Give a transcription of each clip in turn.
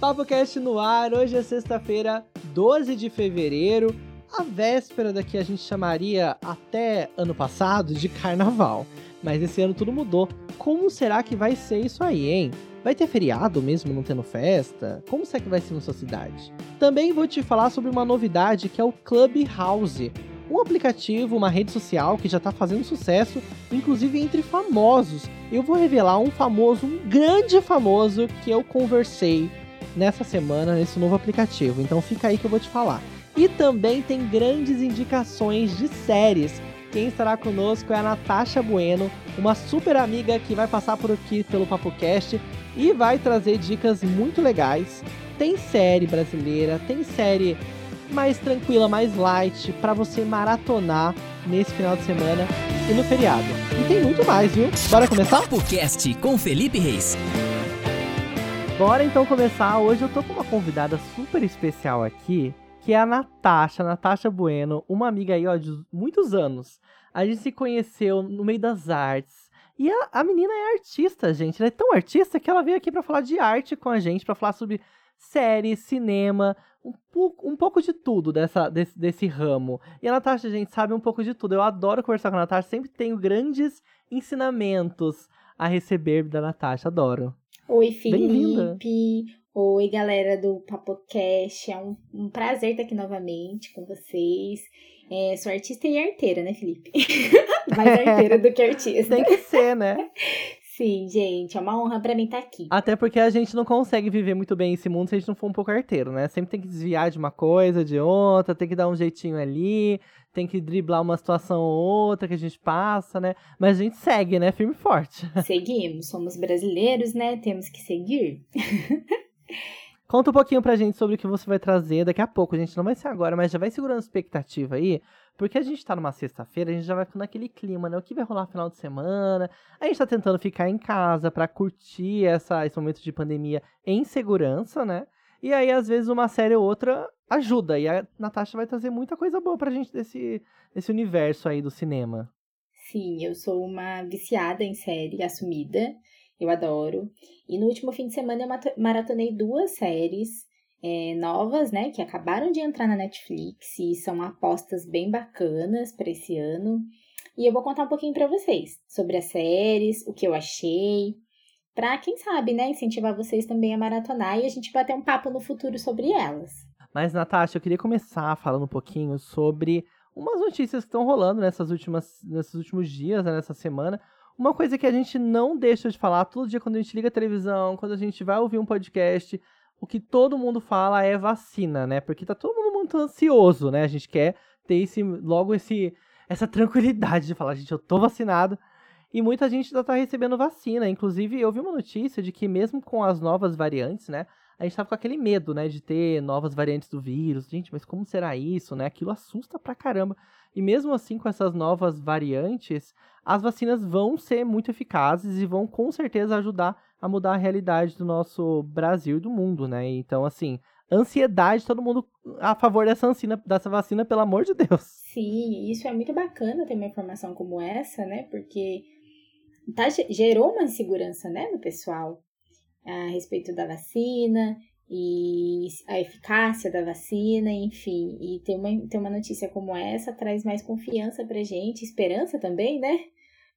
Papo Cast no ar, hoje é sexta-feira, 12 de fevereiro, a véspera da que a gente chamaria até ano passado de carnaval. Mas esse ano tudo mudou. Como será que vai ser isso aí, hein? Vai ter feriado mesmo não tendo festa? Como será que vai ser na sua cidade? Também vou te falar sobre uma novidade que é o Clubhouse, um aplicativo, uma rede social que já está fazendo sucesso, inclusive entre famosos. Eu vou revelar um famoso, um grande famoso que eu conversei nessa semana nesse novo aplicativo. Então fica aí que eu vou te falar. E também tem grandes indicações de séries. Quem estará conosco é a Natasha Bueno, uma super amiga que vai passar por aqui pelo PapoCast e vai trazer dicas muito legais. Tem série brasileira, tem série mais tranquila, mais light, para você maratonar nesse final de semana e no feriado. E tem muito mais, viu? Bora começar? PapoCast com Felipe Reis. Bora então começar. Hoje eu tô com uma convidada super especial aqui, que é a Natasha, Natasha Bueno, uma amiga aí, ó, de muitos anos. A gente se conheceu no meio das artes. E a, a menina é artista, gente. Ela é tão artista que ela veio aqui para falar de arte com a gente, para falar sobre série, cinema, um, pouco, um pouco de tudo dessa, desse, desse ramo. E a Natasha, gente, sabe um pouco de tudo. Eu adoro conversar com a Natasha, sempre tenho grandes ensinamentos a receber da Natasha, adoro. Oi, Felipe. Oi, galera do PapoCast. É um, um, prazer estar aqui novamente com vocês. É, sou artista e arteira, né, Felipe? Mais arteira do que artista. Tem que ser, né? Sim, gente, é uma honra para mim estar aqui. Até porque a gente não consegue viver muito bem esse mundo se a gente não for um pouco arteiro, né? Sempre tem que desviar de uma coisa, de outra, tem que dar um jeitinho ali, tem que driblar uma situação ou outra que a gente passa, né? Mas a gente segue, né? Firme e forte. Seguimos, somos brasileiros, né? Temos que seguir. Conta um pouquinho pra gente sobre o que você vai trazer daqui a pouco. A gente não vai ser agora, mas já vai segurando a expectativa aí. Porque a gente tá numa sexta-feira, a gente já vai ficando naquele clima, né? O que vai rolar no final de semana? A gente tá tentando ficar em casa para curtir essa, esse momento de pandemia em segurança, né? E aí, às vezes, uma série ou outra ajuda. E a Natasha vai trazer muita coisa boa pra gente desse, desse universo aí do cinema. Sim, eu sou uma viciada em série assumida. Eu adoro. E no último fim de semana eu maratonei duas séries é, novas, né, que acabaram de entrar na Netflix e são apostas bem bacanas para esse ano. E eu vou contar um pouquinho para vocês sobre as séries, o que eu achei, para quem sabe, né, incentivar vocês também a maratonar e a gente bater um papo no futuro sobre elas. Mas Natasha, eu queria começar falando um pouquinho sobre umas notícias que estão rolando nessas últimas, nesses últimos dias, né, nessa semana. Uma coisa que a gente não deixa de falar todo dia quando a gente liga a televisão, quando a gente vai ouvir um podcast, o que todo mundo fala é vacina, né? Porque tá todo mundo muito ansioso, né? A gente quer ter esse, logo esse, essa tranquilidade de falar, gente, eu tô vacinado. E muita gente ainda tá recebendo vacina. Inclusive, eu vi uma notícia de que mesmo com as novas variantes, né? A gente tava com aquele medo, né? De ter novas variantes do vírus. Gente, mas como será isso, né? Aquilo assusta pra caramba. E mesmo assim, com essas novas variantes, as vacinas vão ser muito eficazes e vão com certeza ajudar a mudar a realidade do nosso Brasil e do mundo, né? Então, assim, ansiedade, todo mundo a favor dessa, vacina, dessa vacina, pelo amor de Deus. Sim, isso é muito bacana ter uma informação como essa, né? Porque tá, gerou uma insegurança, né, no pessoal a respeito da vacina e a eficácia da vacina, enfim. E ter uma, ter uma notícia como essa traz mais confiança pra gente, esperança também, né?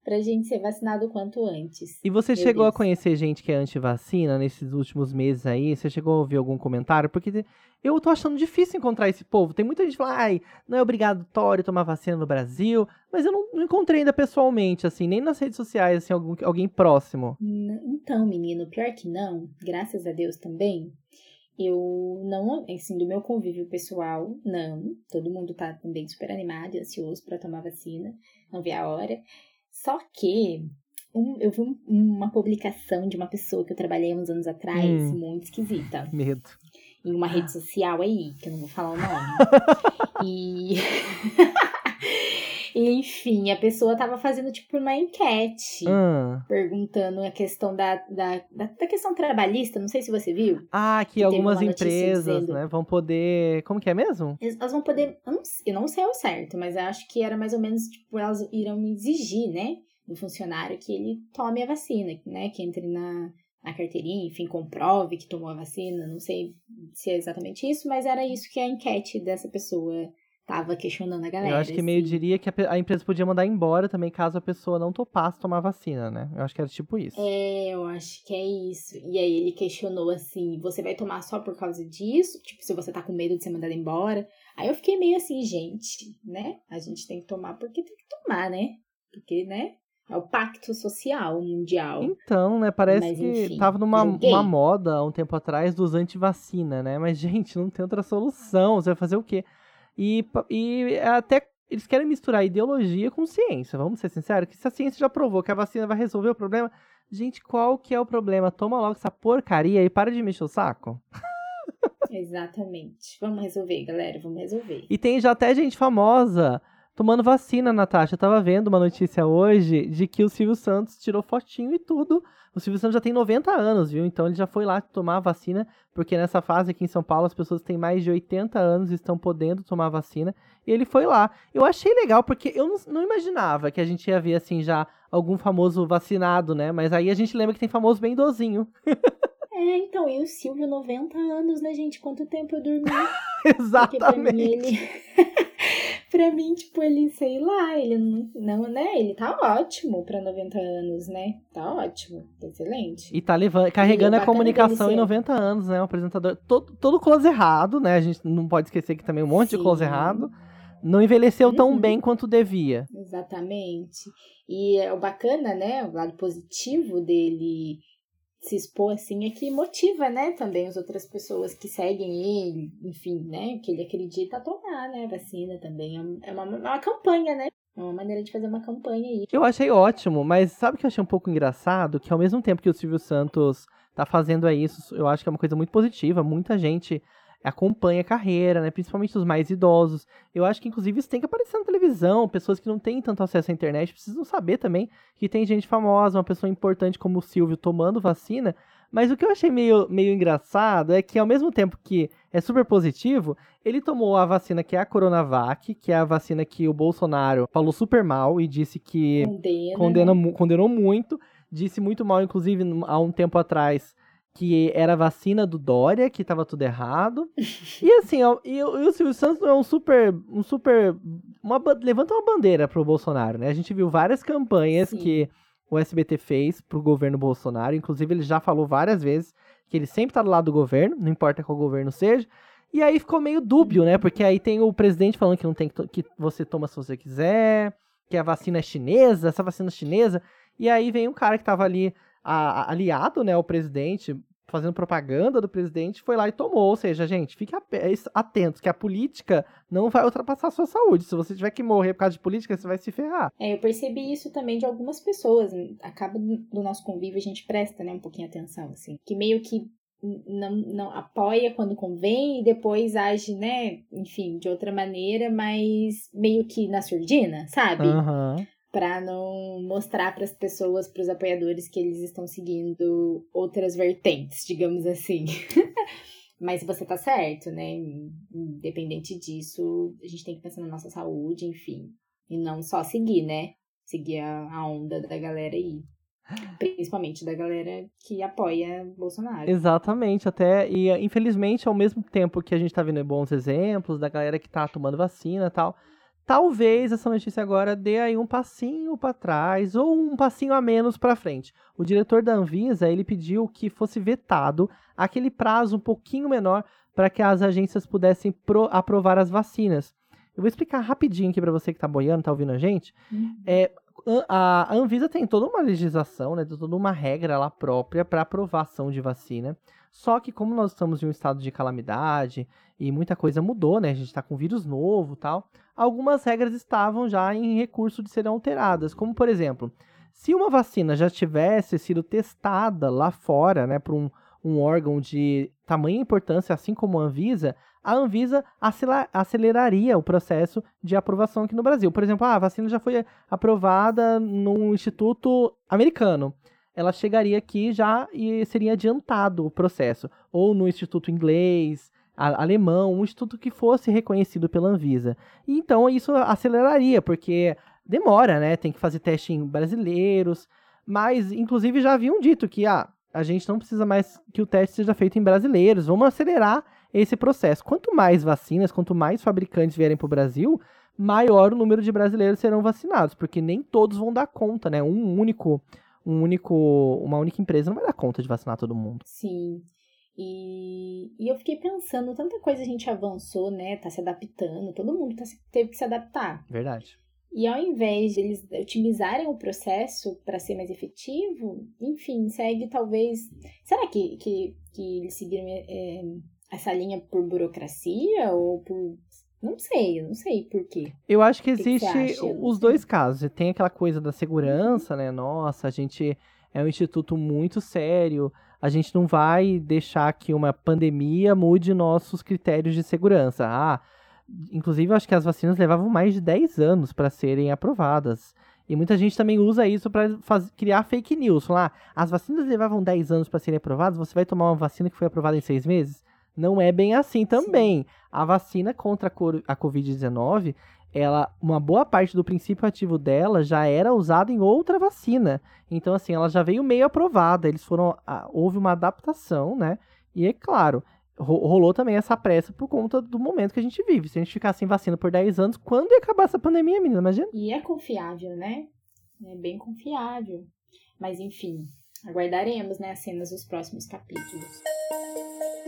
Pra gente ser vacinado o quanto antes. E você chegou Deus. a conhecer gente que é anti-vacina nesses últimos meses aí? Você chegou a ouvir algum comentário? Porque eu tô achando difícil encontrar esse povo. Tem muita gente que fala, ai, não é obrigatório tomar vacina no Brasil, mas eu não, não encontrei ainda pessoalmente, assim, nem nas redes sociais, assim, algum, alguém próximo. Então, menino, pior que não, graças a Deus também. Eu não, assim, do meu convívio pessoal, não. Todo mundo tá também super animado e ansioso para tomar vacina. Não vi a hora. Só que um, eu vi um, uma publicação de uma pessoa que eu trabalhei uns anos atrás, hum, muito esquisita. Medo. Em uma rede social aí, que eu não vou falar o nome. e. Enfim, a pessoa tava fazendo tipo uma enquete, hum. perguntando a questão da, da, da, da, questão trabalhista, não sei se você viu. Ah, que, que algumas empresas, dizendo, né, vão poder. Como que é mesmo? Elas vão poder. Eu não, eu não sei ao certo, mas acho que era mais ou menos, tipo, elas irão exigir, né? Do funcionário que ele tome a vacina, né? Que entre na, na carteirinha, enfim, comprove que tomou a vacina. Não sei se é exatamente isso, mas era isso que a enquete dessa pessoa tava questionando a galera. Eu acho que meio assim. diria que a, a empresa podia mandar embora também caso a pessoa não topasse tomar vacina, né? Eu acho que era tipo isso. É, eu acho que é isso. E aí ele questionou assim: você vai tomar só por causa disso? Tipo, se você tá com medo de ser mandado embora. Aí eu fiquei meio assim, gente, né? A gente tem que tomar porque tem que tomar, né? Porque, né? É o pacto social mundial. Então, né, parece Mas, que enfim, tava numa uma moda há um tempo atrás dos anti-vacina, né? Mas, gente, não tem outra solução. Você vai fazer o quê? E, e até eles querem misturar ideologia com ciência, vamos ser sinceros, que se a ciência já provou que a vacina vai resolver o problema, gente, qual que é o problema? Toma logo essa porcaria e para de mexer o saco. Exatamente. Vamos resolver, galera. Vamos resolver. E tem já até gente famosa tomando vacina, Natasha. Eu tava vendo uma notícia hoje de que o Silvio Santos tirou fotinho e tudo. O Silvio Santos já tem 90 anos, viu? Então ele já foi lá tomar a vacina, porque nessa fase aqui em São Paulo as pessoas têm mais de 80 anos e estão podendo tomar vacina. E ele foi lá. Eu achei legal, porque eu não, não imaginava que a gente ia ver, assim, já algum famoso vacinado, né? Mas aí a gente lembra que tem famoso bem idosinho. É, então, e o Silvio, 90 anos, né, gente? Quanto tempo eu dormi? Porque pra mim Exatamente. ele. pra mim, tipo, ele, sei lá, ele não, não, né? Ele tá ótimo pra 90 anos, né? Tá ótimo, tá excelente. E tá levando, carregando E o a comunicação em ser- 90 anos, né? Um apresentador. Todo, todo close errado, né? A gente não pode esquecer que também um monte de Sim. close errado. Não envelheceu tão Uhum. bem quanto devia. Exatamente. E é o bacana, né? O lado positivo dele se expor assim é que motiva, né? Também as outras pessoas que seguem ele, enfim, né? Que ele acredita a tomar, né? Vacina também. É uma, é uma campanha, né? É uma maneira de fazer uma campanha aí. Eu achei ótimo, mas sabe que eu achei um pouco engraçado? Que ao mesmo tempo que o Silvio Santos tá fazendo isso, eu acho que é uma coisa muito positiva. Muita gente acompanha a carreira, né? Principalmente os mais idosos. Eu acho que, inclusive, isso tem que aparecer na televisão. Pessoas que não têm tanto acesso à internet precisam saber também que tem gente famosa, uma pessoa importante como o Silvio tomando vacina. Mas o que eu achei meio, meio engraçado é que, ao mesmo tempo que é super positivo, ele tomou a vacina que é a Coronavac, que é a vacina que o Bolsonaro falou super mal e disse que Condena. condena, né? condenou muito, disse muito mal, inclusive, há um tempo atrás, que era a vacina do Dória, que tava tudo errado. e assim, ó, e, o- o Silvio Santos não é um super. Um super. Uma, levanta uma bandeira pro Bolsonaro, né? A gente viu várias campanhas Sim. que o SBT fez pro governo Bolsonaro. Inclusive, ele já falou várias vezes que ele sempre tá do lado do governo, não importa qual governo seja. E aí ficou meio dúbio, né? Porque aí tem o presidente falando que não tem que, que você toma se você quiser, que a vacina é chinesa, essa vacina é chinesa. E aí vem um cara que tava ali a- aliado, né, ao presidente, fazendo propaganda do presidente, foi lá e tomou. Ou seja, gente, fique atentos que a política não vai ultrapassar a sua saúde. Se você tiver que morrer por causa de política, você vai se ferrar. É, eu percebi isso também de algumas pessoas. Acaba do nosso convívio, a gente presta, né, um pouquinho atenção, assim. Que meio que não, não apoia quando convém e depois age, né, enfim, de outra maneira, mas meio que na surdina, sabe? Aham. Pra não mostrar pras pessoas, pros apoiadores, que eles estão seguindo outras vertentes, digamos assim. Mas você tá certo, né? Independente disso, a gente tem que pensar na nossa saúde, enfim. E não só seguir, né? Seguir a onda da galera aí. Principalmente da galera que apoia Bolsonaro. Exatamente, até, e infelizmente, ao mesmo tempo que a gente tá vendo bons exemplos da galera que tá tomando vacina e tal, talvez essa notícia agora dê aí um passinho pra trás ou um passinho a menos pra frente. O diretor da Anvisa, ele pediu que fosse vetado aquele prazo um pouquinho menor para que as agências pudessem pro- aprovar as vacinas. Eu vou explicar rapidinho aqui pra você que tá boiando, tá ouvindo a gente. Uhum. É, a Anvisa tem toda uma legislação, né, toda uma regra lá própria para aprovação de vacina. Só que como nós estamos em um estado de calamidade e muita coisa mudou, né, a gente está com vírus novo, tal. Algumas regras estavam já em recurso de serem alteradas, como por exemplo, se uma vacina já tivesse sido testada lá fora, né, por um, um órgão de tamanha importância, assim como a Anvisa, a Anvisa aceleraria o processo de aprovação aqui no Brasil. Por exemplo, ah, a vacina já foi aprovada num instituto americano. Ela chegaria aqui já e seria adiantado o processo. Ou no instituto inglês, alemão, um instituto que fosse reconhecido pela Anvisa. E então isso aceleraria, porque demora, né? Tem que fazer teste em brasileiros. Mas, inclusive, já haviam dito que, ah, a gente não precisa mais que o teste seja feito em brasileiros. Vamos acelerar esse processo. Quanto mais vacinas, quanto mais fabricantes vierem para o Brasil, maior o número de brasileiros serão vacinados, porque nem todos vão dar conta, né? Um único, um único, uma única empresa não vai dar conta de vacinar todo mundo. Sim. E, e eu fiquei pensando, tanta coisa a gente avançou, né? Tá se adaptando, todo mundo tá, teve que se adaptar. Verdade. E ao invés de eles otimizarem o processo para ser mais efetivo, enfim, segue talvez. Será que, que, que eles seguiram é, essa linha por burocracia ou por. Não sei, eu não sei por quê. Eu acho que existe que os dois casos. Tem aquela coisa da segurança, né? Nossa, a gente é um instituto muito sério. A gente não vai deixar que uma pandemia mude nossos critérios de segurança. Ah, Inclusive, eu acho que as vacinas levavam mais de 10 anos para serem aprovadas. E muita gente também usa isso para criar fake news. Falar, ah, as vacinas levavam 10 anos para serem aprovadas, você vai tomar uma vacina que foi aprovada em 6 meses? Não é bem assim também. Sim. A vacina contra a Covid-19, ela, uma boa parte do princípio ativo dela já era usada em outra vacina. Então, assim, ela já veio meio aprovada. Eles foram. Houve uma adaptação, né? E é claro, rolou também essa pressa por conta do momento que a gente vive. Se a gente ficar sem vacina por 10 anos, quando ia acabar essa pandemia, menina? Imagina. E é confiável, né? É bem confiável. Mas enfim, aguardaremos, né, as cenas dos próximos capítulos.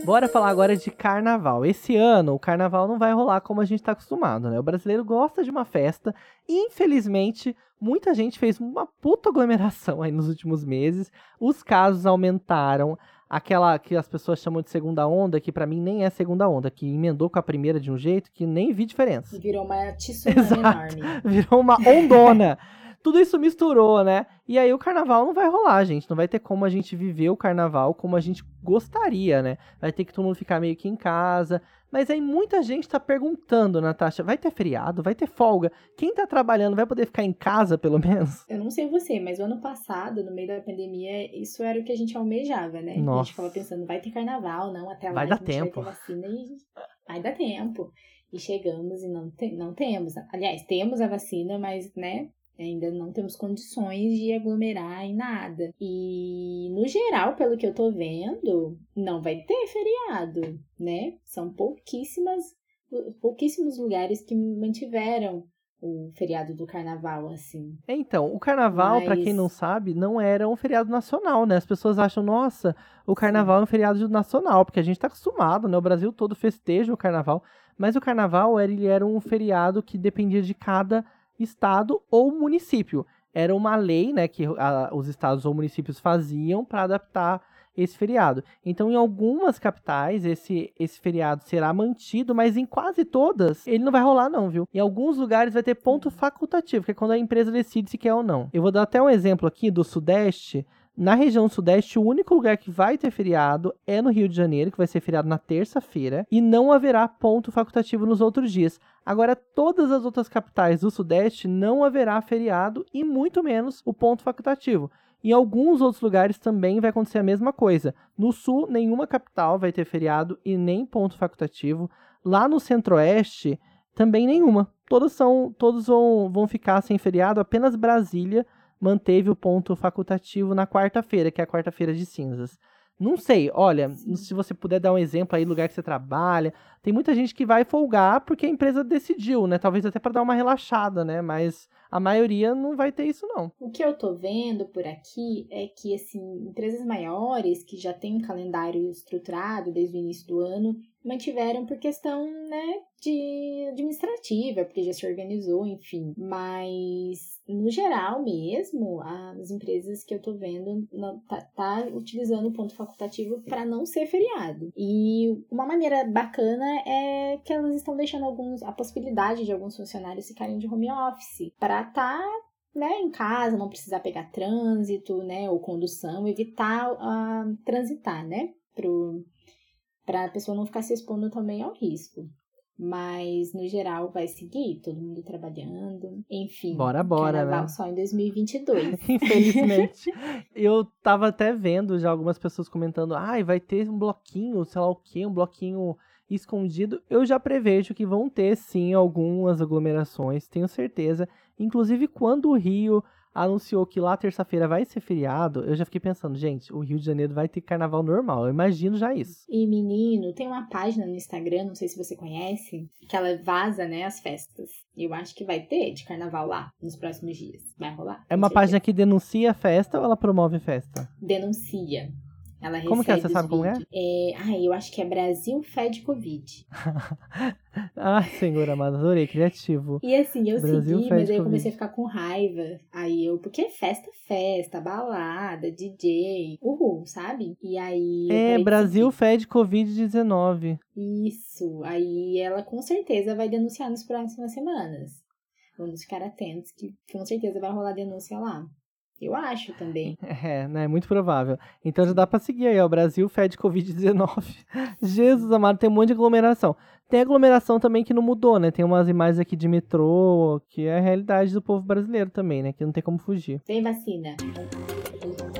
Bora falar agora de carnaval. Esse ano o carnaval não vai rolar como a gente está acostumado, né? O brasileiro gosta de uma festa. E, infelizmente, muita gente fez uma puta aglomeração aí nos últimos meses. Os casos aumentaram aquela que as pessoas chamam de segunda onda, que para mim nem é segunda onda, que emendou com a primeira de um jeito que nem vi diferença. Virou uma tsunami enorme. Virou uma ondona. Tudo isso misturou, né? E aí o carnaval não vai rolar, gente. Não vai ter como a gente viver o carnaval como a gente gostaria, né? Vai ter que todo mundo ficar meio que em casa. Mas aí muita gente tá perguntando, Natasha, vai ter feriado? Vai ter folga? Quem tá trabalhando vai poder ficar em casa, pelo menos? Eu não sei você, mas o ano passado, no meio da pandemia, isso era o que a gente almejava, né? Nossa. A gente ficava pensando, vai ter carnaval, não, até lá vai dar tempo. vai ter vacina e vai dar tempo. E chegamos e não, te não temos. Aliás, temos a vacina, mas, né, Ainda não temos condições de aglomerar em nada. E, no geral, pelo que eu tô vendo, não vai ter feriado, né? São pouquíssimas, pouquíssimos lugares que mantiveram o feriado do carnaval, assim. Então, o carnaval, Mas... para quem não sabe, não era um feriado nacional, né? As pessoas acham, nossa, o carnaval é um feriado nacional, porque a gente tá acostumado, né? O Brasil todo festeja o carnaval. Mas o carnaval, ele era um feriado que dependia de cada estado ou município. Era uma lei né, que a, os estados ou municípios faziam para adaptar esse feriado. Então, em algumas capitais, esse, esse feriado será mantido, mas em quase todas, ele não vai rolar, não, viu? Em alguns lugares vai ter ponto facultativo, que é quando a empresa decide se quer ou não. Eu vou dar até um exemplo aqui do Sudeste. Na região sudeste, o único lugar que vai ter feriado é no Rio de Janeiro, que vai ser feriado na terça-feira, e não haverá ponto facultativo nos outros dias. Agora, todas as outras capitais do sudeste não haverá feriado e muito menos o ponto facultativo. Em alguns outros lugares também vai acontecer a mesma coisa. No sul, nenhuma capital vai ter feriado e nem ponto facultativo. Lá no centro-oeste, também nenhuma. Todos, são, todos vão, vão ficar sem feriado, apenas Brasília manteve o ponto facultativo na quarta-feira, que é a quarta-feira de cinzas. Não sei, olha, se você puder dar um exemplo aí, lugar que você trabalha. Tem muita gente que vai folgar porque a empresa decidiu, né? Talvez até para dar uma relaxada, né? Mas a maioria não vai ter isso, não. O que eu tô vendo por aqui é que, assim, empresas maiores que já têm um calendário estruturado desde o início do ano, mantiveram por questão, né, de administrativa, porque já se organizou, enfim. Mas, no geral mesmo, as empresas que eu tô vendo não, tá, tá utilizando o ponto facultativo para não ser feriado. E uma maneira bacana é que elas estão deixando alguns a possibilidade de alguns funcionários ficarem de home office para tá né, em casa, não precisar pegar trânsito, né, ou condução, evitar uh, transitar, né, para a pessoa não ficar se expondo também ao risco. Mas, no geral, vai seguir, todo mundo trabalhando. Enfim. Bora, bora, carnaval né? só em 2022. Infelizmente. eu tava até vendo já algumas pessoas comentando: ai, ah, vai ter um bloquinho, sei lá o quê, um bloquinho escondido. Eu já prevejo que vão ter, sim, algumas aglomerações, tenho certeza. Inclusive, quando o Rio anunciou que lá terça-feira vai ser feriado, eu já fiquei pensando, gente, o Rio de Janeiro vai ter carnaval normal. Eu imagino já isso. E menino, tem uma página no Instagram, não sei se você conhece, que ela vaza, né, as festas. Eu acho que vai ter de carnaval lá nos próximos dias. Vai rolar. É uma página que denuncia a festa ou ela promove festa? Denuncia. Ela como que é? Você sabe como é? é? Ah, eu acho que é Brasil Fed Covid. ah, senhor amado, adorei, criativo. E assim, eu Brasil segui, mas aí eu comecei a ficar com raiva. Aí eu, porque festa, festa, balada, DJ, uhul, sabe? E aí. É, Brasil Fed Covid-19. Isso. Aí ela com certeza vai denunciar nas próximas semanas. Vamos ficar atentos, que com certeza vai rolar denúncia lá. Eu acho também. É, né? Muito provável. Então já dá pra seguir aí, ó. O Brasil fede Covid-19. Jesus amado, tem um monte de aglomeração. Tem aglomeração também que não mudou, né? Tem umas imagens aqui de metrô, que é a realidade do povo brasileiro também, né? Que não tem como fugir. Tem vacina.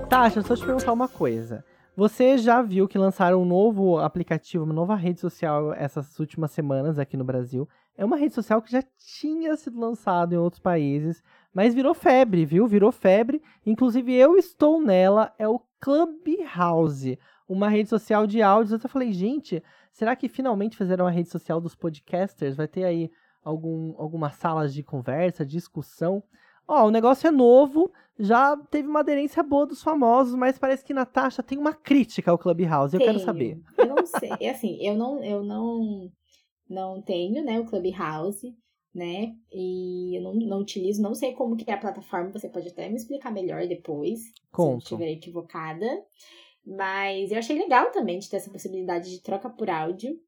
Tasha, só te perguntar uma coisa. Você já viu que lançaram um novo aplicativo, uma nova rede social essas últimas semanas aqui no Brasil? É uma rede social que já tinha sido lançada em outros países, mas virou febre, viu? Virou febre. Inclusive eu estou nela, é o Clubhouse, uma rede social de áudios. Eu até falei, gente, será que finalmente fizeram a rede social dos podcasters? Vai ter aí algum, algumas salas de conversa, discussão? Ó, o negócio é novo, já teve uma aderência boa dos famosos, mas parece que Natasha tem uma crítica ao Clubhouse. Eu Tenho. quero saber. Eu não sei, é assim, eu não, eu não, não tenho, né, o Clubhouse né? E eu não, não utilizo, não sei como que é a plataforma, você pode até me explicar melhor depois, Conto. se eu estiver equivocada. Mas eu achei legal também de ter essa possibilidade de troca por áudio.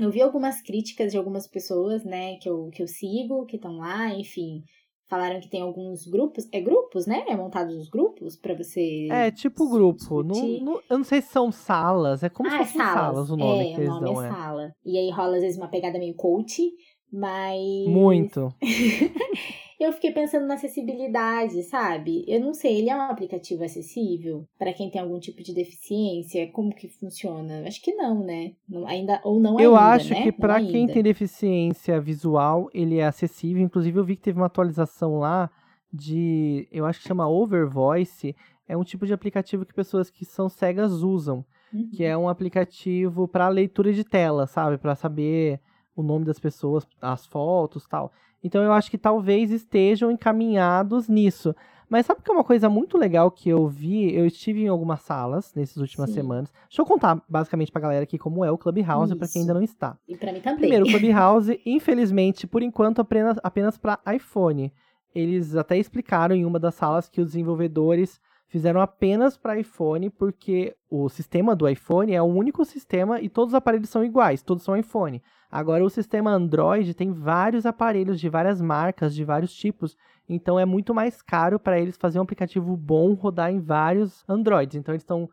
Eu vi algumas críticas de algumas pessoas, né, que eu, que eu sigo, que estão lá, enfim. Falaram que tem alguns grupos. É grupos, né? É montados os grupos para você. É, tipo grupo. Não, não, eu não sei se são salas. É como ah, se fossem salas. salas o nome é, que eles o nome dão. É, é sala. E aí rola, às vezes, uma pegada meio coach. Mas. Muito. eu fiquei pensando na acessibilidade, sabe? Eu não sei, ele é um aplicativo acessível para quem tem algum tipo de deficiência? Como que funciona? Acho que não, né? Não, ainda ou não Eu ainda, acho né? que para quem tem deficiência visual, ele é acessível. Inclusive, eu vi que teve uma atualização lá de, eu acho que chama Overvoice, é um tipo de aplicativo que pessoas que são cegas usam, uhum. que é um aplicativo para leitura de tela, sabe? Para saber o nome das pessoas, as fotos tal. Então eu acho que talvez estejam encaminhados nisso. Mas sabe que é uma coisa muito legal que eu vi? Eu estive em algumas salas nessas últimas Sim. semanas. Deixa eu contar basicamente pra galera aqui como é o Clubhouse para quem ainda não está. E pra mim também. Primeiro, o Clubhouse, infelizmente, por enquanto apenas, apenas para iPhone. Eles até explicaram em uma das salas que os desenvolvedores fizeram apenas para iPhone, porque o sistema do iPhone é o único sistema e todos os aparelhos são iguais, todos são iPhone. Agora, o sistema Android tem vários aparelhos de várias marcas, de vários tipos, então é muito mais caro para eles fazer um aplicativo bom rodar em vários Androids. Então, eles estão.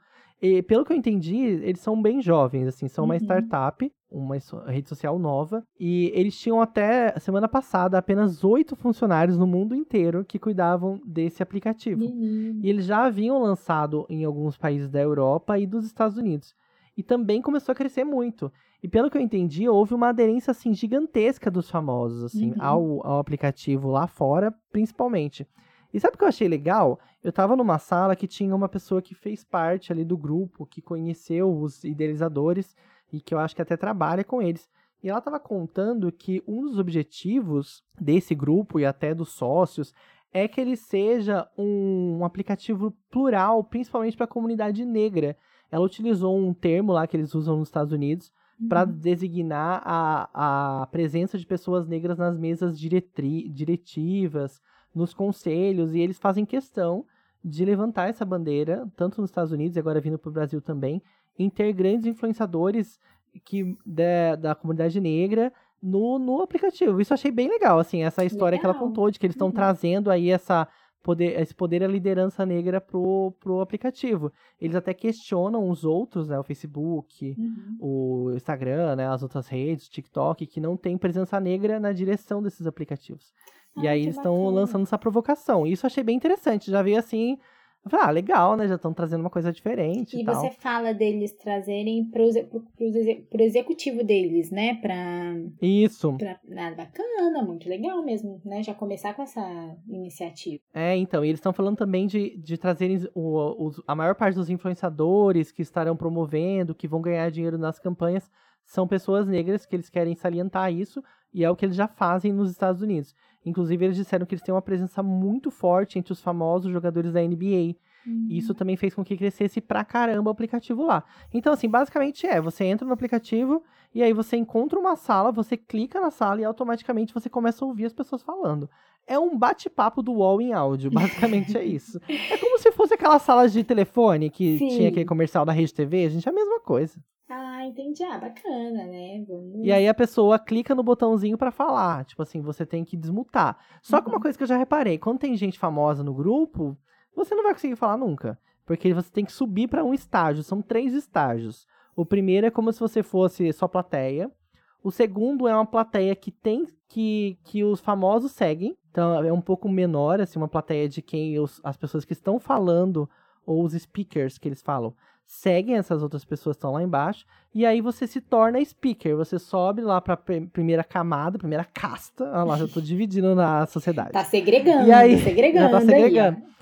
Pelo que eu entendi, eles são bem jovens, assim, são uma uhum. startup, uma rede social nova, e eles tinham até semana passada apenas oito funcionários no mundo inteiro que cuidavam desse aplicativo. Uhum. E eles já haviam lançado em alguns países da Europa e dos Estados Unidos. E também começou a crescer muito. E pelo que eu entendi, houve uma aderência assim gigantesca dos famosos assim uhum. ao, ao aplicativo lá fora, principalmente. E sabe o que eu achei legal? Eu tava numa sala que tinha uma pessoa que fez parte ali do grupo, que conheceu os idealizadores e que eu acho que até trabalha com eles. E ela estava contando que um dos objetivos desse grupo e até dos sócios é que ele seja um, um aplicativo plural, principalmente para a comunidade negra. Ela utilizou um termo lá que eles usam nos Estados Unidos, para uhum. designar a, a presença de pessoas negras nas mesas diretri, diretivas, nos conselhos, e eles fazem questão de levantar essa bandeira, tanto nos Estados Unidos e agora vindo para o Brasil também, em ter grandes influenciadores que, da, da comunidade negra no, no aplicativo. Isso eu achei bem legal, assim, essa história legal. que ela contou, de que eles estão uhum. trazendo aí essa poder, esse poder e a liderança negra pro, pro aplicativo. Eles até questionam os outros, né, o Facebook, uhum. o Instagram, né, as outras redes, o TikTok, que não tem presença negra na direção desses aplicativos. Ah, e aí eles estão lançando essa provocação. Isso eu achei bem interessante. Já veio assim Eu falei, ah, legal, né? Já estão trazendo uma coisa diferente. E, e você fala deles trazerem pro, pro, pro executivo deles, né? Pra. Isso. Pra, ah, bacana, muito legal mesmo, né? Já começar com essa iniciativa. É, então, e eles estão falando também de, de trazerem o, o, a maior parte dos influenciadores que estarão promovendo, que vão ganhar dinheiro nas campanhas, são pessoas negras que eles querem salientar isso, e é o que eles já fazem nos Estados Unidos. Inclusive, eles disseram que eles têm uma presença muito forte entre os famosos jogadores da NBA. Uhum. Isso também fez com que crescesse pra caramba o aplicativo lá. Então, assim, basicamente é: você entra no aplicativo e aí você encontra uma sala, você clica na sala e automaticamente você começa a ouvir as pessoas falando. É um bate-papo do UOL em áudio, basicamente é isso. É como se fosse aquelas salas de telefone que Sim. tinha aquele comercial da Rede TV, a gente, é a mesma coisa. Ah, entendi. Ah, bacana, né? Vamos... E aí a pessoa clica no botãozinho para falar. Tipo assim, você tem que desmutar. Só que uma uhum. coisa que eu já reparei, quando tem gente famosa no grupo, você não vai conseguir falar nunca. Porque você tem que subir para um estágio. São três estágios. O primeiro é como se você fosse só plateia. O segundo é uma plateia que tem que, que os famosos seguem. Então é um pouco menor, assim, uma plateia de quem os, as pessoas que estão falando, ou os speakers que eles falam, seguem essas outras pessoas que estão lá embaixo, e aí você se torna speaker, você sobe lá para primeira camada, primeira casta, olha lá, já tô dividindo na sociedade. Tá segregando, e aí, segregando. Já tá segregando. Aí,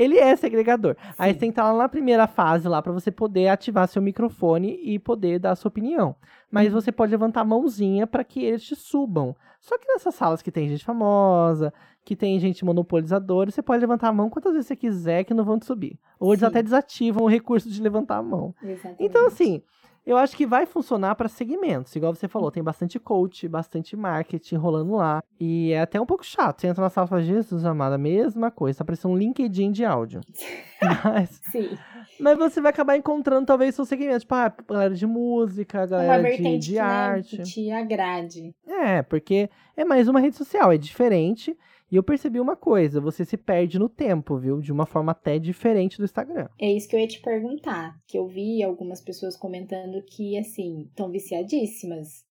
ele é segregador. Sim. Aí você tem que estar lá na primeira fase lá para você poder ativar seu microfone e poder dar a sua opinião. Mas uhum. você pode levantar a mãozinha para que eles te subam. Só que nessas salas que tem gente famosa, que tem gente monopolizadora, você pode levantar a mão quantas vezes você quiser que não vão te subir. Ou eles até desativam o recurso de levantar a mão. Exatamente. Então, assim, eu acho que vai funcionar para segmentos. Igual você falou, tem bastante coach, bastante marketing rolando lá. E é até um pouco chato. Você entra na sala e fala, Jesus amado, a mesma coisa. Tá parecendo um LinkedIn de áudio. Mas, Sim. mas você vai acabar encontrando talvez seu segmento. Tipo, ah, galera de música, galera de, de arte. Que te agrade. É, porque é mais uma rede social, é diferente. E eu percebi uma coisa, você se perde no tempo, viu? De uma forma até diferente do Instagram. É isso que eu ia te perguntar, que eu vi algumas pessoas comentando que, assim, estão viciadíssimas,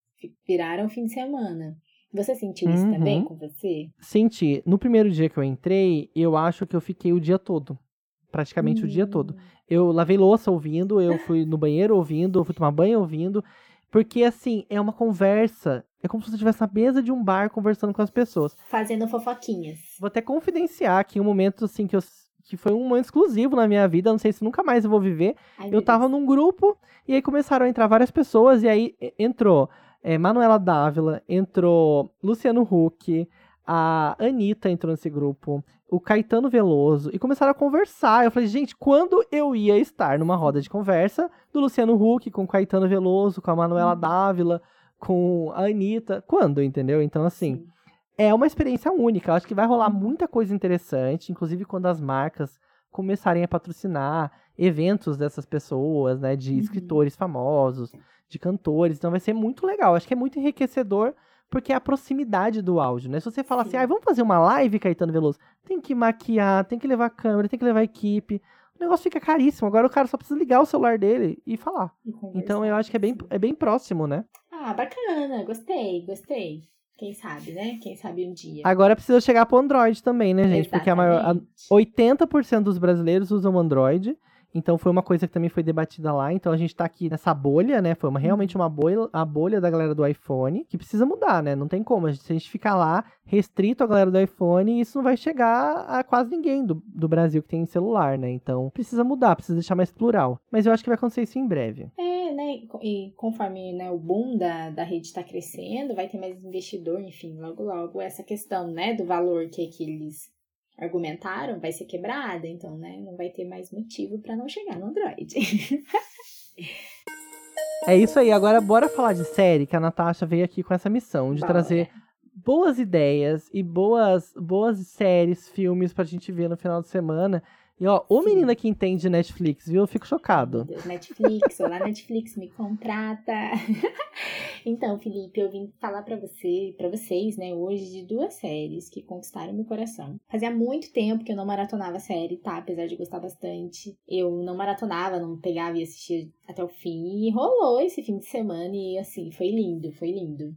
viraram fim de semana. Você sentiu isso uhum. também com você? Senti. No primeiro dia que eu entrei, eu acho que eu fiquei o dia todo. Praticamente uhum. o dia todo. Hum. Eu lavei louça ouvindo, eu fui no banheiro ouvindo, eu fui tomar banho ouvindo. Porque, assim, é uma conversa. É como se você estivesse na mesa de um bar conversando com as pessoas. Fazendo fofoquinhas. Vou até confidenciar aqui um momento, assim, que, eu, que foi um momento exclusivo na minha vida. Não sei se nunca mais eu vou viver. Ai, eu tava num grupo e aí começaram a entrar várias pessoas. E aí entrou é, Manuela Dávila, entrou Luciano Huck, a Anitta entrou nesse grupo, o Caetano Veloso, e começaram a conversar. Eu falei, gente, quando eu ia estar numa roda de conversa do Luciano Huck com o Caetano Veloso, com a Manuela uhum. Dávila, com a Anitta? Quando, entendeu? Então, assim, Sim. é uma experiência única. Eu acho que vai rolar uhum. muita coisa interessante, inclusive quando as marcas começarem a patrocinar eventos dessas pessoas, né, de uhum. escritores famosos, de cantores. Então vai ser muito legal. Acho que é muito enriquecedor porque é a proximidade do áudio, né? Se você fala assim, ah, vamos fazer uma live, Caetano Veloso, tem que maquiar, tem que levar câmera, tem que levar equipe. O negócio fica caríssimo. Agora o cara só precisa ligar o celular dele e falar. E então eu acho que é bem, é bem próximo, né? Ah, bacana. Gostei, gostei. Quem sabe, né? Quem sabe um dia. Agora precisa chegar pro Android também, né, gente? Exatamente. Porque a maior, a, 80% dos brasileiros usam Android. Então foi uma coisa que também foi debatida lá. Então a gente tá aqui nessa bolha, né? Foi uma, realmente uma bolha, a bolha da galera do iPhone, que precisa mudar, né? Não tem como. A gente, se a gente ficar lá restrito a galera do iPhone, isso não vai chegar a quase ninguém do, do Brasil que tem celular, né? Então precisa mudar, precisa deixar mais plural. Mas eu acho que vai acontecer isso em breve. É, né? E conforme né, o boom da, da rede está crescendo, vai ter mais investidor, enfim, logo logo essa questão, né, do valor que, que eles argumentaram vai ser quebrada, então, né, não vai ter mais motivo para não chegar no Android. é isso aí, agora bora falar de série, que a Natasha veio aqui com essa missão de bora. trazer boas ideias e boas boas séries, filmes pra gente ver no final de semana e ó, o menino que entende Netflix, viu? Eu fico chocado. Deus, Netflix, olá Netflix, me contrata. então, Felipe, eu vim falar para você, para vocês, né, hoje de duas séries que conquistaram meu coração. Fazia muito tempo que eu não maratonava série, tá? Apesar de gostar bastante. Eu não maratonava, não pegava e assistia até o fim. E rolou esse fim de semana e assim, foi lindo, foi lindo.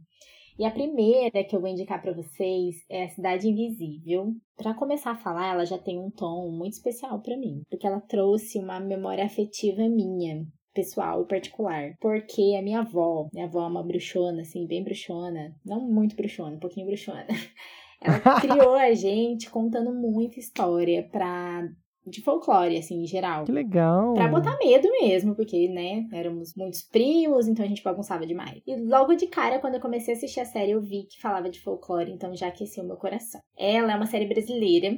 E a primeira que eu vou indicar para vocês é a Cidade Invisível. Para começar a falar, ela já tem um tom muito especial para mim, porque ela trouxe uma memória afetiva minha pessoal e particular. Porque a minha avó, minha avó é uma bruxona, assim, bem bruxona. Não muito bruxona, um pouquinho bruxona. Ela criou a gente contando muita história pra de folclore, assim, em geral. Que legal. Pra botar medo mesmo, porque, né, éramos muitos primos, então a gente bagunçava demais. E logo de cara, quando eu comecei a assistir a série, eu vi que falava de folclore, então já aqueceu meu coração. Ela é uma série brasileira,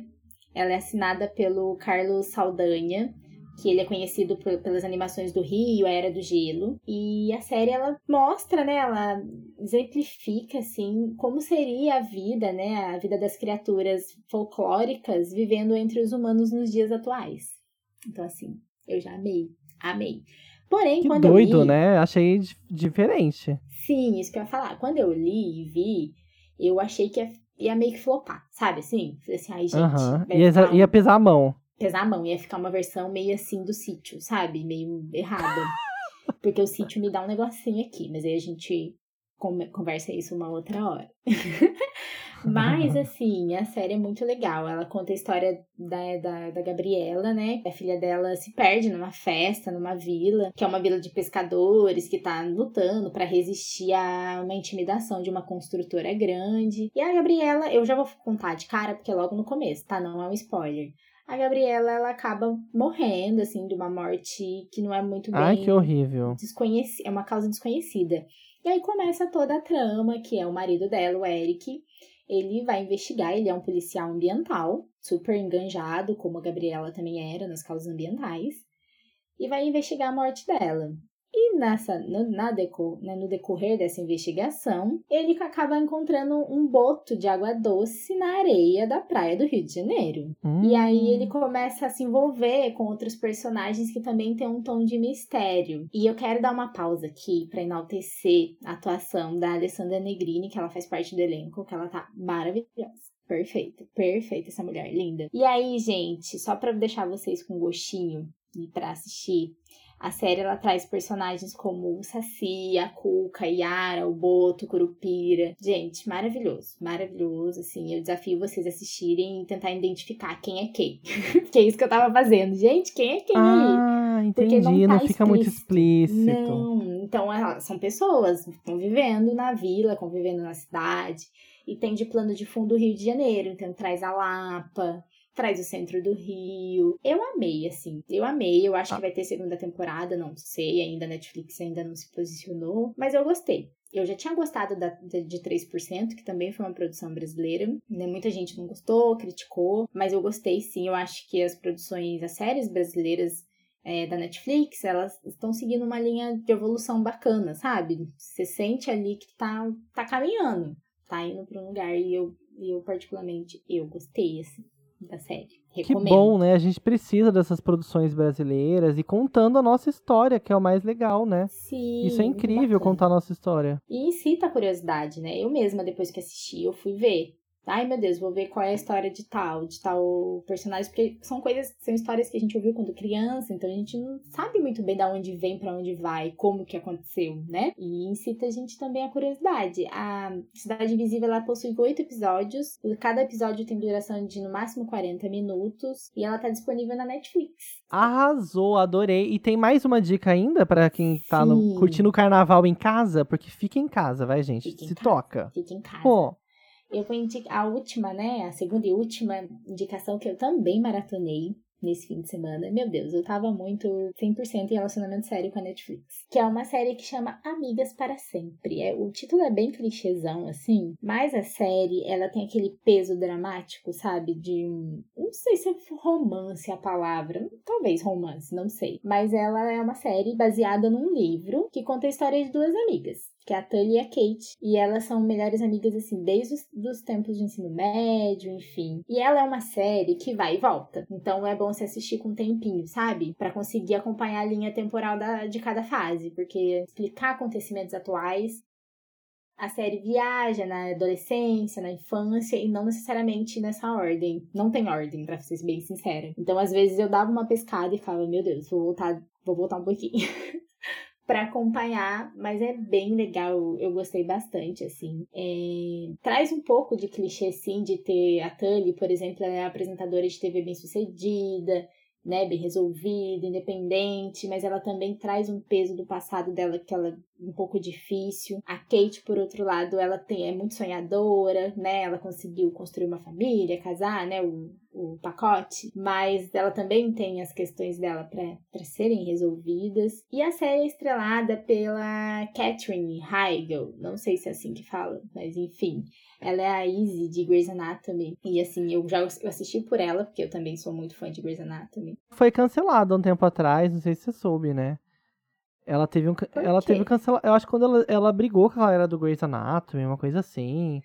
ela é assinada pelo Carlos Saldanha, que ele é conhecido por, pelas animações do Rio, a Era do Gelo. E a série ela mostra, né, ela exemplifica assim como seria a vida, né, a vida das criaturas folclóricas vivendo entre os humanos nos dias atuais. Então assim, eu já amei, amei. Porém, que quando doido, eu li, né? Achei diferente. Sim, isso que eu ia falar. Quando eu li e vi, eu achei que ia, ia meio que flopar, sabe assim? Falei assim, ai, gente. Uhum. Ia, ia pesar a mão. Pesar a mão. Ia ficar uma versão meio assim do sítio, sabe? Meio errada. Porque o sítio me dá um negocinho aqui, mas aí a gente conversa isso uma outra hora. mas, assim, a série é muito legal. Ela conta a história da, da, da Gabriela, né? A filha dela se perde numa festa, numa vila, que é uma vila de pescadores que tá lutando pra resistir a uma intimidação de uma construtora grande. E a Gabriela, eu já vou contar de cara, porque é logo no começo, tá? Não é um spoiler a Gabriela ela acaba morrendo assim de uma morte que não é muito bem Ai, que horrível. desconheci é uma causa desconhecida. E aí começa toda a trama, que é o marido dela, o Eric, ele vai investigar, ele é um policial ambiental, super enganjado, como a Gabriela também era nas causas ambientais, e vai investigar a morte dela. E nessa, no, na deco, né, no decorrer dessa investigação, ele acaba encontrando um boto de água doce na areia da praia do Rio de Janeiro. E aí Hum. ele começa a se envolver com outros personagens que também tem um tom de mistério. E eu quero dar uma pausa aqui pra enaltecer a atuação da Alessandra Negrini, que ela faz parte do elenco, que ela tá maravilhosa. Perfeita, perfeita essa mulher, linda. E aí, gente, só pra deixar vocês com gostinho e pra assistir, a série ela traz personagens como o Saci, a Cuca, a Yara, o Boto, o Curupira. Gente, maravilhoso, maravilhoso. Assim, eu desafio vocês a assistirem e tentar identificar quem é quem. que é isso que eu tava fazendo. Gente, quem é quem? Ah, Porque entendi. não Não, tá fica muito explícito. Não, então elas são pessoas convivendo na vila, convivendo na cidade. E tem de plano de fundo o Rio de Janeiro, então traz a Lapa, traz o centro do Rio. Eu amei, assim, eu amei. Eu acho Ah. que vai ter segunda temporada, não sei, ainda a Netflix ainda não se posicionou, mas eu gostei. Eu já tinha gostado da, de, de 3%, que também foi uma produção brasileira. Né? Muita gente não gostou, criticou, mas eu gostei sim. Eu acho que as produções, as séries brasileiras é, da Netflix, elas estão seguindo uma linha de evolução bacana, sabe? Você sente ali que tá, tá caminhando, tá indo pra um lugar. E eu, e eu particularmente, eu gostei, assim, da série. Que Recomendo. bom, né? A gente precisa dessas produções brasileiras e contando a nossa história, que é o mais legal, né? Sim, Isso é incrível bacana. contar a nossa história. E incita a curiosidade, né? Eu mesma, depois que assisti, eu fui ver. Ai, meu Deus, vou ver qual é a história de tal, de tal personagem, porque são coisas, são histórias que a gente ouviu quando criança, então a gente não sabe muito bem da onde vem, pra onde vai, como que aconteceu, né? E incita a gente também a curiosidade. A Cidade Invisível, ela possui oito episódios, cada episódio tem duração de no máximo 40 minutos, e ela tá disponível na Netflix. Arrasou, adorei. E tem mais uma dica ainda pra quem tá no- curtindo o carnaval em casa, porque fica em casa, vai, gente? Se casa. toca. Fica em casa. Pô, Eu vou indicar a última, né? A segunda e última indicação que eu também maratonei nesse fim de semana. Meu Deus, eu tava muito 100% em relacionamento sério com a Netflix. Que é uma série que chama Amigas para Sempre. É, o título é bem clichêzão, assim, mas a série, ela tem aquele peso dramático, sabe? De um... Não sei se é romance a palavra. Talvez romance, não sei. Mas ela é uma série baseada num livro que conta a história de duas amigas que é a Tully e a Kate. E elas são melhores amigas, assim, desde os dos tempos de ensino médio, enfim. E ela é uma série que vai e volta. Então é bom se assistir com um tempinho, sabe? Pra conseguir acompanhar a linha temporal da, de cada fase. Porque explicar acontecimentos atuais. A série viaja na adolescência, na infância, e não necessariamente nessa ordem. Não tem ordem, pra ser bem sincera. Então, às vezes, eu dava uma pescada e falava, meu Deus, vou voltar, vou voltar um pouquinho. para acompanhar, mas é bem legal, eu gostei bastante, assim. É... Traz um pouco de clichê, sim, de ter a Tully, por exemplo, ela é apresentadora de TV bem sucedida, né, bem resolvida, independente, mas ela também traz um peso do passado dela que ela é um pouco difícil. A Kate, por outro lado, ela tem, é muito sonhadora, né? Ela conseguiu construir uma família, casar, né? O, o pacote, mas ela também tem as questões dela para serem resolvidas. E a série é estrelada pela Catherine Heigl, não sei se é assim que fala, mas enfim. Ela é a Izzy de Grey's Anatomy. E assim, eu já eu assisti por ela, porque eu também sou muito fã de Grey's Anatomy. Foi cancelado há um tempo atrás, não sei se você soube, né? Ela teve um. ela teve cancelamento. Eu acho que quando ela, ela brigou com a galera do Grey's Anatomy, uma coisa assim.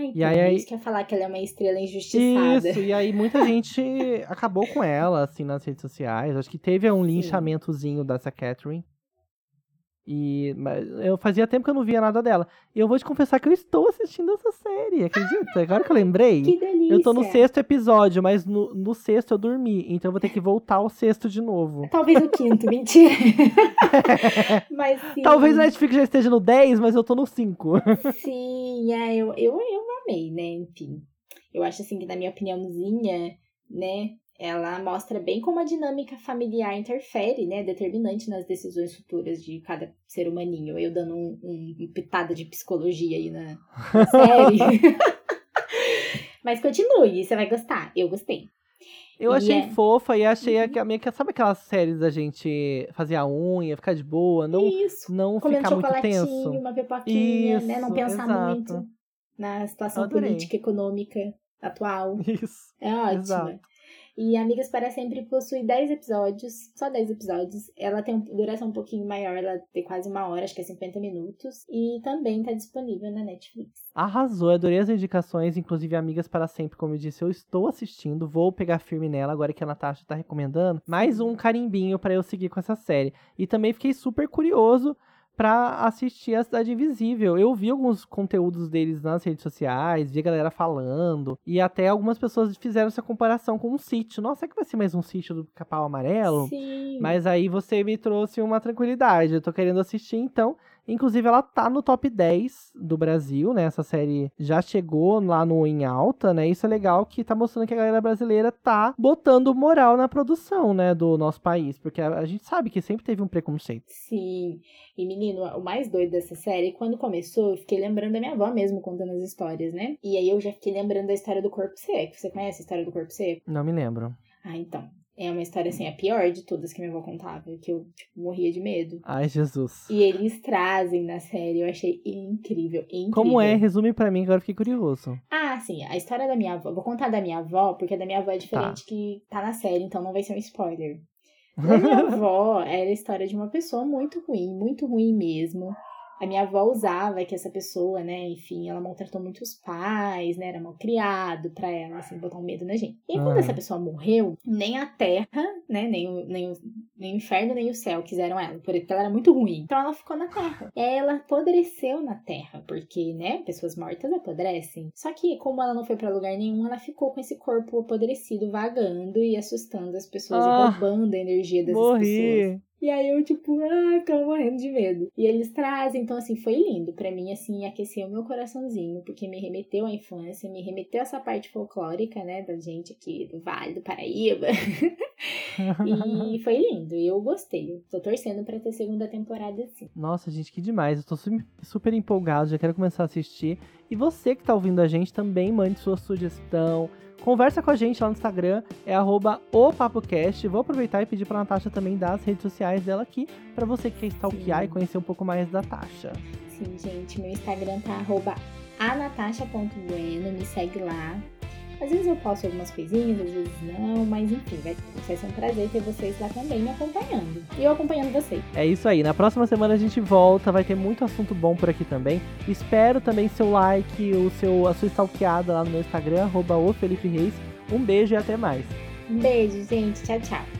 Ah, então, e aí, isso quer falar que ela é uma estrela injustiçada. Isso, e aí muita gente acabou com ela, assim, nas redes sociais. Acho que teve um linchamentozinho dessa Catherine. E eu fazia tempo que eu não via nada dela. E eu vou te confessar que eu estou assistindo essa série, acredita? Agora que eu lembrei. Que delícia. Eu tô no sexto episódio, mas no, no sexto eu dormi. Então eu vou ter que voltar ao sexto de novo. Talvez o quinto, mentira. mas sim. Talvez o Netflix já esteja no 10, mas eu tô no 5. sim, é, eu, eu, eu amei, né? Enfim. Eu acho assim que, na minha opiniãozinha, né? Ela mostra bem como a dinâmica familiar interfere, né, determinante nas decisões futuras de cada ser humaninho. Eu dando um, um pitada de psicologia aí na, na série. Mas continue, você vai gostar. Eu gostei. Eu achei é... fofa e achei uhum. que, meio que sabe aquelas séries da gente fazer a unha, ficar de boa, não Isso. não Comendo ficar muito tenso. uma pipoquinha, Isso, né, não pensar exato. muito na situação política econômica atual. Isso. É ótimo. Exato. E Amigas para Sempre possui 10 episódios, só 10 episódios. Ela tem duração um pouquinho maior, ela tem quase uma hora, acho que é 50 minutos. E também está disponível na Netflix. Arrasou, adorei as indicações, inclusive Amigas para Sempre, como eu disse, eu estou assistindo, vou pegar firme nela agora que a Natasha está recomendando. Mais um carimbinho para eu seguir com essa série. E também fiquei super curioso para assistir a Cidade Invisível. Eu vi alguns conteúdos deles nas redes sociais, vi a galera falando, e até algumas pessoas fizeram essa comparação com um sítio. Nossa, será que vai ser mais um sítio do Capão Amarelo? Sim. Mas aí você me trouxe uma tranquilidade. Eu tô querendo assistir, então Inclusive, ela tá no top 10 do Brasil, né? Essa série já chegou lá no Em Alta, né? Isso é legal que tá mostrando que a galera brasileira tá botando moral na produção, né? Do nosso país. Porque a, a gente sabe que sempre teve um preconceito. Sim. E, menino, o mais doido dessa série, quando começou, eu fiquei lembrando da minha avó mesmo contando as histórias, né? E aí eu já fiquei lembrando da história do corpo seco. Você conhece a história do corpo seco? Não me lembro. Ah, então. É uma história, assim, a pior de todas que minha avó contava, que eu, tipo, morria de medo. Ai, Jesus. E eles trazem na série, eu achei incrível, incrível. Como é? Resume para mim, agora fiquei curioso. Ah, sim, a história da minha avó, vou contar da minha avó, porque a da minha avó é diferente tá. que tá na série, então não vai ser um spoiler. Da minha avó era a história de uma pessoa muito ruim, muito ruim mesmo a minha avó usava que essa pessoa, né, enfim, ela maltratou muitos pais, né, era mal criado pra ela, assim, botar um medo na gente. E quando essa pessoa morreu, nem a terra, né, nem o, nem, o, nem o inferno, nem o céu quiseram ela, porque ela era muito ruim. Então ela ficou na terra. E ela apodreceu na terra, porque, né, pessoas mortas apodrecem. Só que, como ela não foi para lugar nenhum, ela ficou com esse corpo apodrecido, vagando e assustando as pessoas ah, e roubando a energia dessas morri. pessoas. E aí eu, tipo, ah, ficava morrendo de medo. E eles trazem, então, assim, foi lindo. para mim, assim, aqueceu o meu coraçãozinho, porque me remeteu à infância, me remeteu a essa parte folclórica, né, da gente aqui do Vale do Paraíba. e foi lindo, eu gostei. Eu tô torcendo para ter segunda temporada, sim. Nossa, gente, que demais. Eu tô super empolgado, já quero começar a assistir. E você que tá ouvindo a gente também mande sua sugestão Conversa com a gente lá no Instagram, é arroba opapocast. Vou aproveitar e pedir pra Natasha também dar as redes sociais dela aqui, para você que quer stalkear Sim. e conhecer um pouco mais da Tasha. Sim, gente, meu Instagram tá arroba anatasha.bueno, me segue lá. Às vezes eu posto algumas coisinhas, às vezes não, mas enfim, vai, vai ser um prazer ter vocês lá também me acompanhando. E eu acompanhando vocês. É isso aí. Na próxima semana a gente volta, vai ter muito assunto bom por aqui também. Espero também seu like, o seu, a sua stalkeada lá no meu Instagram, arroba o Felipe Reis. Um beijo e até mais. Um beijo, gente. Tchau, tchau.